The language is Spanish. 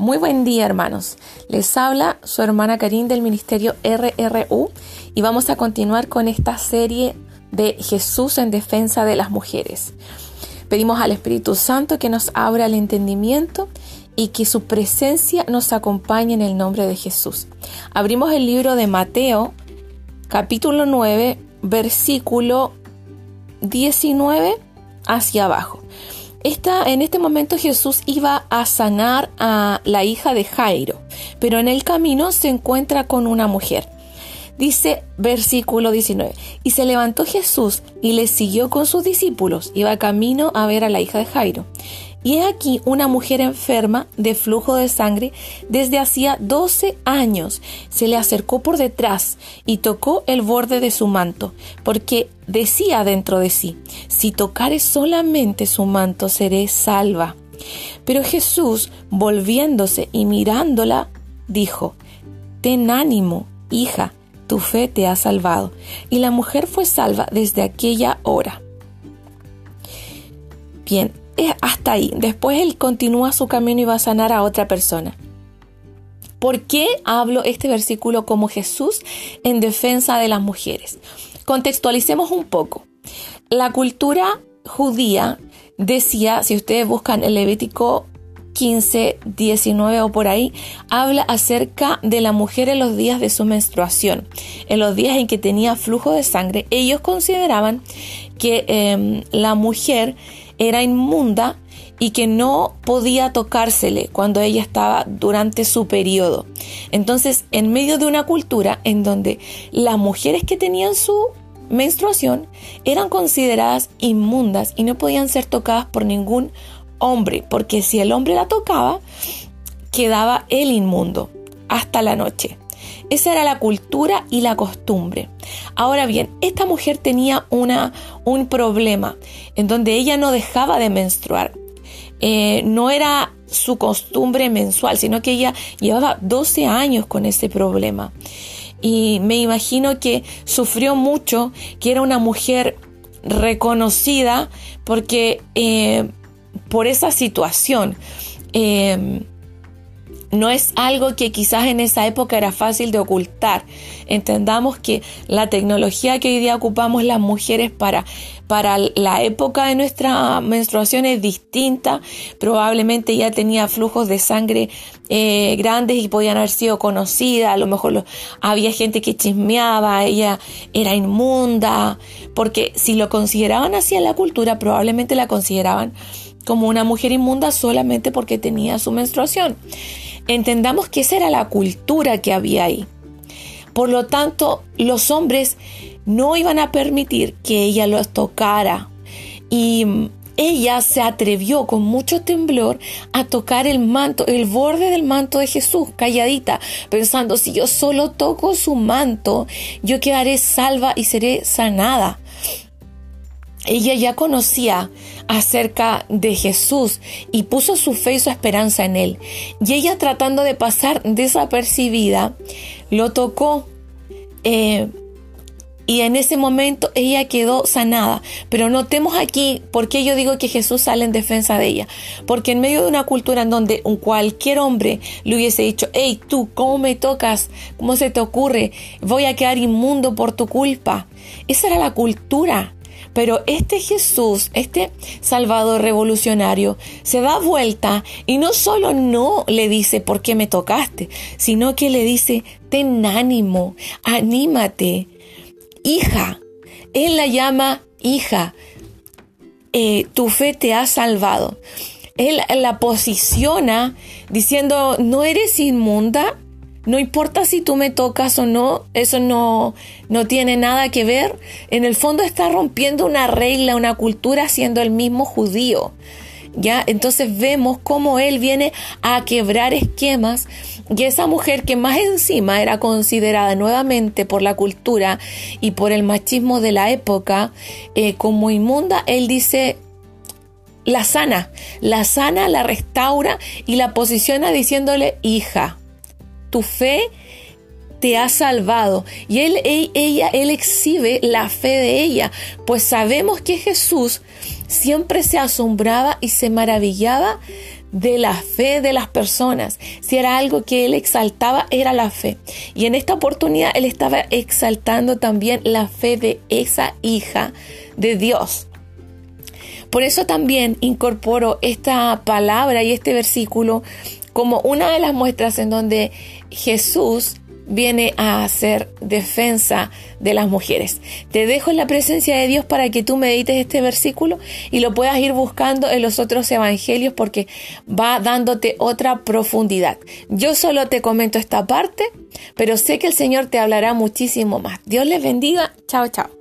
Muy buen día hermanos. Les habla su hermana Karin del Ministerio RRU y vamos a continuar con esta serie de Jesús en defensa de las mujeres. Pedimos al Espíritu Santo que nos abra el entendimiento y que su presencia nos acompañe en el nombre de Jesús. Abrimos el libro de Mateo, capítulo 9, versículo 19 hacia abajo. En este momento Jesús iba a sanar a la hija de Jairo, pero en el camino se encuentra con una mujer. Dice versículo 19, y se levantó Jesús y le siguió con sus discípulos, iba camino a ver a la hija de Jairo. Y he aquí una mujer enferma de flujo de sangre desde hacía doce años. Se le acercó por detrás y tocó el borde de su manto, porque decía dentro de sí, si tocare solamente su manto seré salva. Pero Jesús, volviéndose y mirándola, dijo, Ten ánimo, hija, tu fe te ha salvado. Y la mujer fue salva desde aquella hora. Bien, hasta ahí. Después él continúa su camino y va a sanar a otra persona. ¿Por qué hablo este versículo como Jesús en defensa de las mujeres? Contextualicemos un poco. La cultura judía decía, si ustedes buscan el Levítico 15, 19 o por ahí, habla acerca de la mujer en los días de su menstruación. En los días en que tenía flujo de sangre, ellos consideraban que em, la mujer era inmunda y que no podía tocársele cuando ella estaba durante su periodo. Entonces, en medio de una cultura en donde las mujeres que tenían su menstruación eran consideradas inmundas y no podían ser tocadas por ningún hombre, porque si el hombre la tocaba, quedaba el inmundo hasta la noche. Esa era la cultura y la costumbre. Ahora bien, esta mujer tenía una, un problema en donde ella no dejaba de menstruar. Eh, no era su costumbre mensual, sino que ella llevaba 12 años con ese problema. Y me imagino que sufrió mucho, que era una mujer reconocida porque eh, por esa situación. Eh, no es algo que quizás en esa época era fácil de ocultar. Entendamos que la tecnología que hoy día ocupamos las mujeres para, para la época de nuestra menstruación es distinta. Probablemente ya tenía flujos de sangre eh, grandes y podían haber sido conocidas. A lo mejor había gente que chismeaba, ella era inmunda. Porque si lo consideraban así en la cultura, probablemente la consideraban como una mujer inmunda solamente porque tenía su menstruación. Entendamos que esa era la cultura que había ahí. Por lo tanto, los hombres no iban a permitir que ella los tocara. Y ella se atrevió con mucho temblor a tocar el manto, el borde del manto de Jesús, calladita, pensando, si yo solo toco su manto, yo quedaré salva y seré sanada ella ya conocía acerca de Jesús y puso su fe y su esperanza en él. Y ella tratando de pasar desapercibida, lo tocó. Eh, y en ese momento ella quedó sanada. Pero notemos aquí por qué yo digo que Jesús sale en defensa de ella. Porque en medio de una cultura en donde cualquier hombre le hubiese dicho, hey, tú, ¿cómo me tocas? ¿Cómo se te ocurre? Voy a quedar inmundo por tu culpa. Esa era la cultura pero este Jesús, este Salvador revolucionario, se da vuelta y no solo no le dice por qué me tocaste, sino que le dice, ten ánimo, anímate, hija. Él la llama hija. Eh, tu fe te ha salvado. Él la posiciona diciendo, no eres inmunda, no importa si tú me tocas o no, eso no, no tiene nada que ver. En el fondo está rompiendo una regla, una cultura siendo el mismo judío. ¿Ya? Entonces vemos cómo él viene a quebrar esquemas y esa mujer que más encima era considerada nuevamente por la cultura y por el machismo de la época eh, como inmunda, él dice, la sana, la sana, la restaura y la posiciona diciéndole hija tu fe te ha salvado. Y él, ella, él exhibe la fe de ella, pues sabemos que Jesús siempre se asombraba y se maravillaba de la fe de las personas. Si era algo que él exaltaba, era la fe. Y en esta oportunidad él estaba exaltando también la fe de esa hija de Dios. Por eso también incorporo esta palabra y este versículo como una de las muestras en donde Jesús viene a hacer defensa de las mujeres. Te dejo en la presencia de Dios para que tú medites este versículo y lo puedas ir buscando en los otros evangelios porque va dándote otra profundidad. Yo solo te comento esta parte, pero sé que el Señor te hablará muchísimo más. Dios les bendiga. Chao, chao.